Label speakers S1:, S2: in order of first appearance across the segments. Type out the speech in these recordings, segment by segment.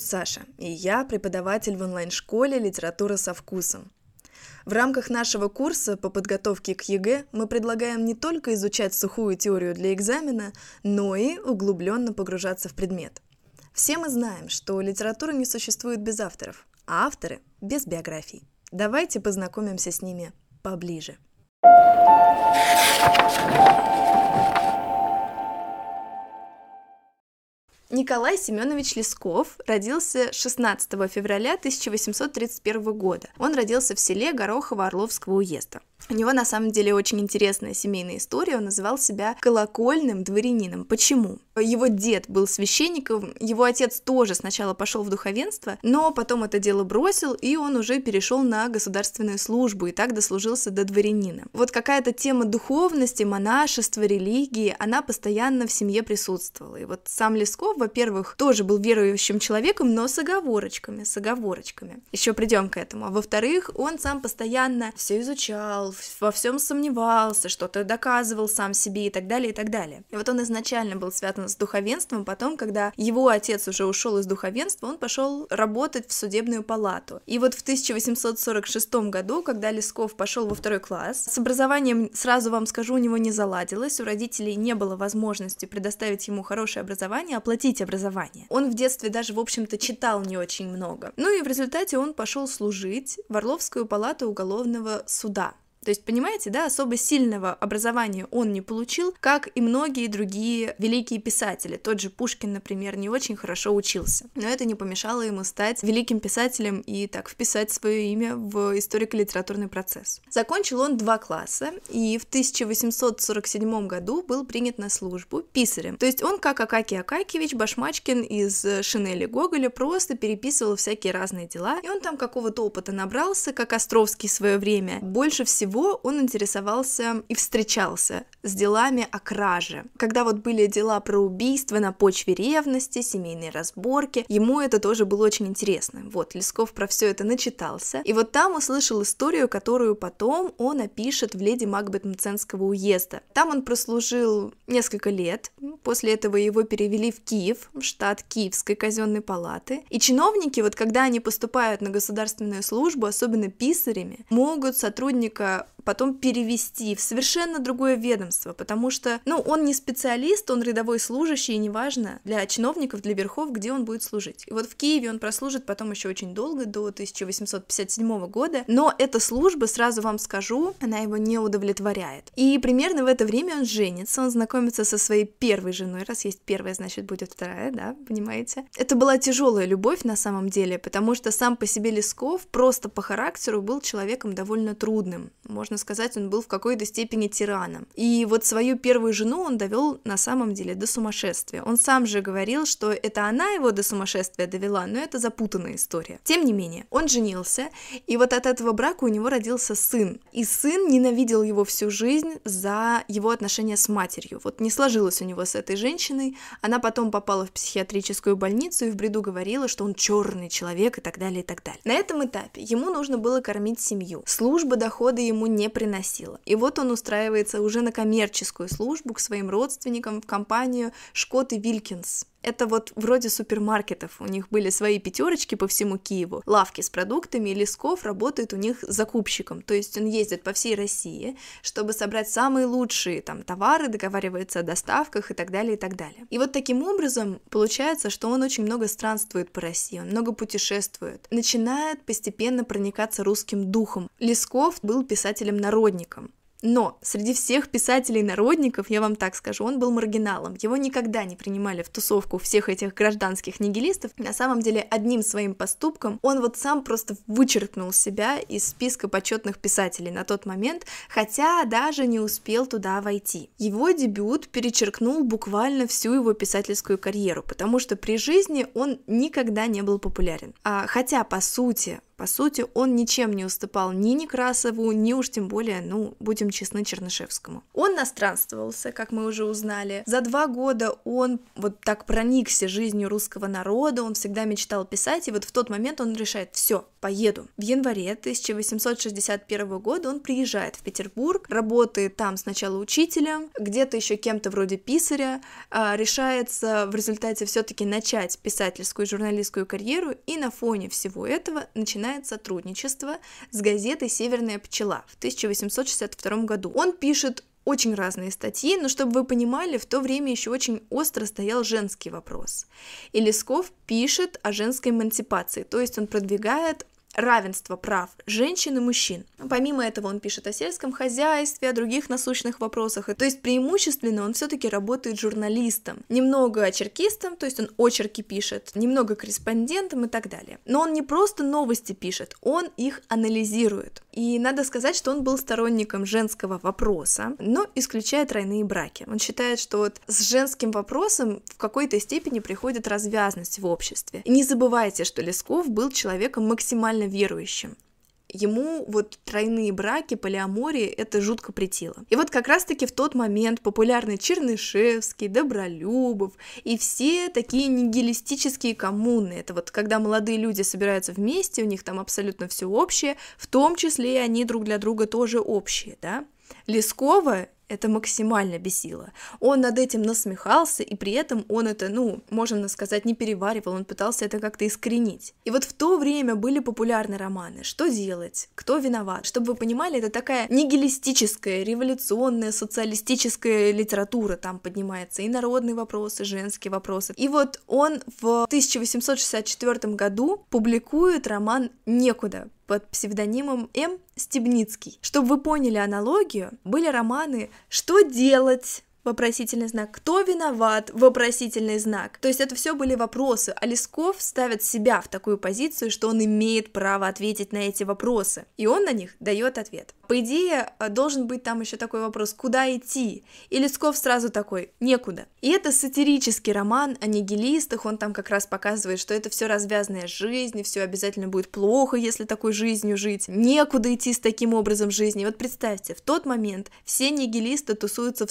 S1: Зовут Саша, и я преподаватель в онлайн-школе «Литература со вкусом». В рамках нашего курса по подготовке к ЕГЭ мы предлагаем не только изучать сухую теорию для экзамена, но и углубленно погружаться в предмет. Все мы знаем, что литература не существует без авторов, а авторы – без биографий. Давайте познакомимся с ними поближе. Николай Семенович Лесков родился 16 февраля 1831 года. Он родился в селе Горохово Орловского уезда. У него на самом деле очень интересная семейная история. Он называл себя колокольным дворянином. Почему? Его дед был священником, его отец тоже сначала пошел в духовенство, но потом это дело бросил, и он уже перешел на государственную службу, и так дослужился до дворянина. Вот какая-то тема духовности, монашества, религии, она постоянно в семье присутствовала. И вот сам Лесков, во-первых, тоже был верующим человеком, но с оговорочками, с оговорочками. Еще придем к этому. А во-вторых, он сам постоянно все изучал, во всем сомневался, что-то доказывал сам себе и так далее, и так далее. И вот он изначально был связан с духовенством, потом, когда его отец уже ушел из духовенства, он пошел работать в судебную палату. И вот в 1846 году, когда Лесков пошел во второй класс, с образованием, сразу вам скажу, у него не заладилось, у родителей не было возможности предоставить ему хорошее образование, оплатить образование. Он в детстве даже, в общем-то, читал не очень много. Ну и в результате он пошел служить в Орловскую палату уголовного суда. То есть, понимаете, да, особо сильного образования он не получил, как и многие другие великие писатели. Тот же Пушкин, например, не очень хорошо учился. Но это не помешало ему стать великим писателем и так вписать свое имя в историко-литературный процесс. Закончил он два класса и в 1847 году был принят на службу писарем. То есть он, как Акакий Акакевич Башмачкин из Шинели Гоголя, просто переписывал всякие разные дела, и он там какого-то опыта набрался, как Островский в свое время. Больше всего всего он интересовался и встречался с делами о краже. Когда вот были дела про убийство на почве ревности, семейные разборки, ему это тоже было очень интересно. Вот, Лесков про все это начитался, и вот там услышал историю, которую потом он опишет в «Леди Макбет Мценского уезда». Там он прослужил несколько лет, после этого его перевели в Киев, в штат Киевской казенной палаты, и чиновники, вот когда они поступают на государственную службу, особенно писарями, могут сотрудника потом перевести в совершенно другое ведомство, потому что, ну, он не специалист, он рядовой служащий, и неважно для чиновников, для верхов, где он будет служить. И вот в Киеве он прослужит потом еще очень долго, до 1857 года, но эта служба, сразу вам скажу, она его не удовлетворяет. И примерно в это время он женится, он знакомится со своей первой женой, раз есть первая, значит, будет вторая, да, понимаете? Это была тяжелая любовь на самом деле, потому что сам по себе Лесков просто по характеру был человеком довольно трудным, можно сказать, он был в какой-то степени тираном. И вот свою первую жену он довел на самом деле до сумасшествия. Он сам же говорил, что это она его до сумасшествия довела, но это запутанная история. Тем не менее, он женился, и вот от этого брака у него родился сын. И сын ненавидел его всю жизнь за его отношения с матерью. Вот не сложилось у него с этой женщиной, она потом попала в психиатрическую больницу и в бреду говорила, что он черный человек и так далее, и так далее. На этом этапе ему нужно было кормить семью. Служба дохода ему не приносила. И вот он устраивается уже на коммерческую службу к своим родственникам в компанию Шкот и Вилькинс. Это вот вроде супермаркетов, у них были свои пятерочки по всему Киеву, лавки с продуктами, и Лесков работает у них закупщиком, то есть он ездит по всей России, чтобы собрать самые лучшие там товары, договаривается о доставках и так далее, и так далее. И вот таким образом получается, что он очень много странствует по России, он много путешествует, начинает постепенно проникаться русским духом. Лесков был писателем-народником, но среди всех писателей-народников, я вам так скажу, он был маргиналом. Его никогда не принимали в тусовку всех этих гражданских нигилистов. На самом деле, одним своим поступком он вот сам просто вычеркнул себя из списка почетных писателей на тот момент, хотя даже не успел туда войти. Его дебют перечеркнул буквально всю его писательскую карьеру, потому что при жизни он никогда не был популярен. А, хотя, по сути, По сути, он ничем не уступал ни Некрасову, ни уж тем более, ну, будем честны, Чернышевскому. Он настранствовался, как мы уже узнали. За два года он вот так проникся жизнью русского народа, он всегда мечтал писать, и вот в тот момент он решает, все, поеду. В январе 1861 года он приезжает в Петербург, работает там сначала учителем, где-то еще кем-то вроде писаря, а, решается в результате все-таки начать писательскую журналистскую карьеру, и на фоне всего этого начинает сотрудничество с газетой «Северная пчела» в 1862 году. Он пишет очень разные статьи, но чтобы вы понимали, в то время еще очень остро стоял женский вопрос. И Лесков пишет о женской эмансипации, то есть он продвигает равенство прав женщин и мужчин. Помимо этого он пишет о сельском хозяйстве, о других насущных вопросах. То есть преимущественно он все-таки работает журналистом. Немного очеркистом, то есть он очерки пишет, немного корреспондентом и так далее. Но он не просто новости пишет, он их анализирует. И надо сказать, что он был сторонником женского вопроса, но исключая тройные браки. Он считает, что вот с женским вопросом в какой-то степени приходит развязность в обществе. И не забывайте, что Лесков был человеком максимально максимально верующим. Ему вот тройные браки, полиамория, это жутко притило. И вот как раз-таки в тот момент популярный Чернышевский, Добролюбов и все такие нигилистические коммуны. Это вот когда молодые люди собираются вместе, у них там абсолютно все общее, в том числе и они друг для друга тоже общие, да. Лескова это максимально бесило. Он над этим насмехался, и при этом он это, ну, можно сказать, не переваривал, он пытался это как-то искоренить. И вот в то время были популярны романы «Что делать?», «Кто виноват?». Чтобы вы понимали, это такая нигилистическая, революционная, социалистическая литература, там поднимается и народные вопросы, и женские вопросы. И вот он в 1864 году публикует роман «Некуда», под псевдонимом М. Стебницкий. Чтобы вы поняли аналогию, были романы «Что делать?», вопросительный знак, кто виноват, вопросительный знак. То есть это все были вопросы, а Лесков ставит себя в такую позицию, что он имеет право ответить на эти вопросы, и он на них дает ответ. По идее, э, должен быть там еще такой вопрос, куда идти? И Лесков сразу такой, некуда. И это сатирический роман о нигилистах, он там как раз показывает, что это все развязанная жизнь, все обязательно будет плохо, если такой жизнью жить, некуда идти с таким образом жизни. Вот представьте, в тот момент все нигилисты тусуются в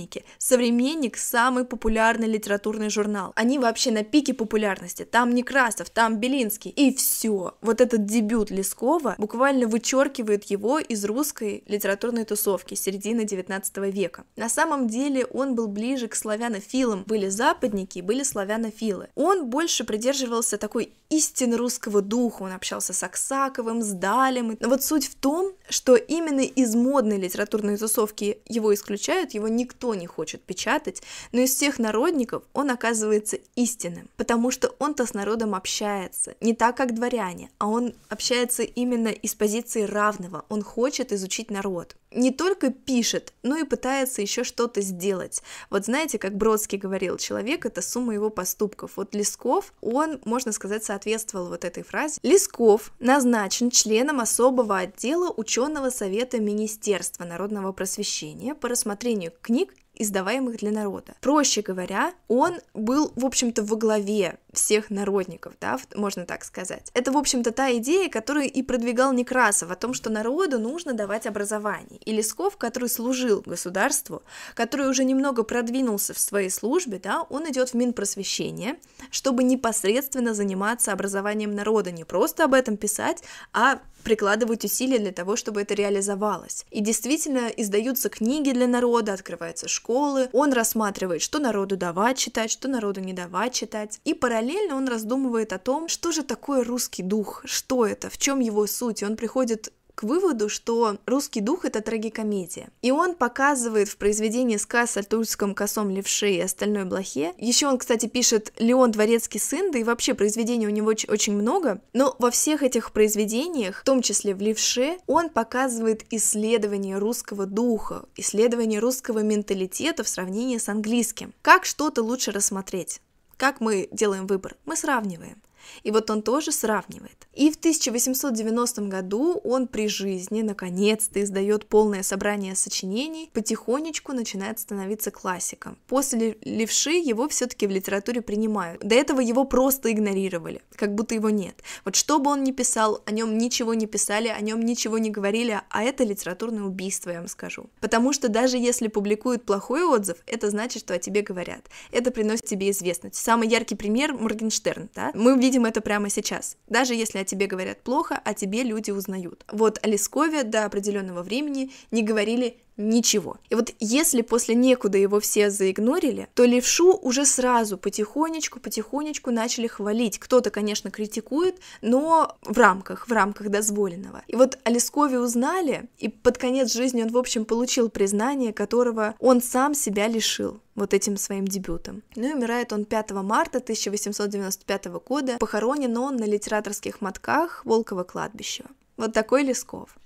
S1: «Современнике». «Современник» — самый популярный литературный журнал. Они вообще на пике популярности. Там Некрасов, там Белинский. И все. Вот этот дебют Лескова буквально вычеркивает его из русской литературной тусовки середины 19 века. На самом деле он был ближе к славянофилам. Были западники, были славянофилы. Он больше придерживался такой истины русского духа. Он общался с Аксаковым, с Далем. Но вот суть в том, что именно из модной литературной тусовки его исключают, его никто не хочет печатать, но из всех народников он оказывается истинным, потому что он-то с народом общается, не так, как дворяне, а он общается именно из позиции равного, он хочет изучить народ не только пишет, но и пытается еще что-то сделать. Вот знаете, как Бродский говорил, человек — это сумма его поступков. Вот Лесков, он, можно сказать, соответствовал вот этой фразе. Лесков назначен членом особого отдела ученого совета Министерства народного просвещения по рассмотрению книг издаваемых для народа. Проще говоря, он был, в общем-то, во главе всех народников, да, можно так сказать. Это, в общем-то, та идея, которую и продвигал Некрасов, о том, что народу нужно давать образование. И Лесков, который служил государству, который уже немного продвинулся в своей службе, да, он идет в Минпросвещение, чтобы непосредственно заниматься образованием народа, не просто об этом писать, а прикладывать усилия для того, чтобы это реализовалось. И действительно издаются книги для народа, открываются школы, он рассматривает, что народу давать читать, что народу не давать читать, и параллельно он раздумывает о том, что же такое русский дух, что это, в чем его суть, и он приходит к выводу, что русский дух — это трагикомедия. И он показывает в произведении сказ о тульском косом левше и остальной блохе. Еще он, кстати, пишет «Леон Дворецкий сын», да и вообще произведений у него очень много. Но во всех этих произведениях, в том числе в левше, он показывает исследование русского духа, исследование русского менталитета в сравнении с английским. Как что-то лучше рассмотреть? Как мы делаем выбор? Мы сравниваем. И вот он тоже сравнивает. И в 1890 году он при жизни наконец-то издает полное собрание сочинений, потихонечку начинает становиться классиком. После левши его все-таки в литературе принимают. До этого его просто игнорировали, как будто его нет. Вот что бы он ни писал, о нем ничего не писали, о нем ничего не говорили, а это литературное убийство, я вам скажу. Потому что даже если публикуют плохой отзыв, это значит, что о тебе говорят. Это приносит тебе известность. Самый яркий пример Моргенштерн, да? Мы видим это прямо сейчас. Даже если о тебе говорят плохо, о тебе люди узнают. Вот о Лескове до определенного времени не говорили ничего. И вот если после некуда его все заигнорили, то левшу уже сразу потихонечку, потихонечку начали хвалить. Кто-то, конечно, критикует, но в рамках, в рамках дозволенного. И вот о Лескове узнали, и под конец жизни он, в общем, получил признание, которого он сам себя лишил вот этим своим дебютом. Ну и умирает он 5 марта 1895 года. Похоронен он на литераторских мотках Волкова кладбища. Вот такой Лесков.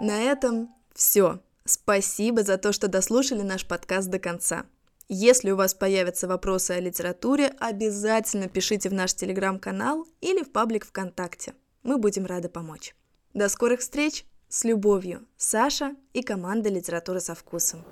S1: На этом все. Спасибо за то, что дослушали наш подкаст до конца. Если у вас появятся вопросы о литературе, обязательно пишите в наш телеграм-канал или в паблик ВКонтакте. Мы будем рады помочь. До скорых встреч! С любовью, Саша и команда «Литература со вкусом».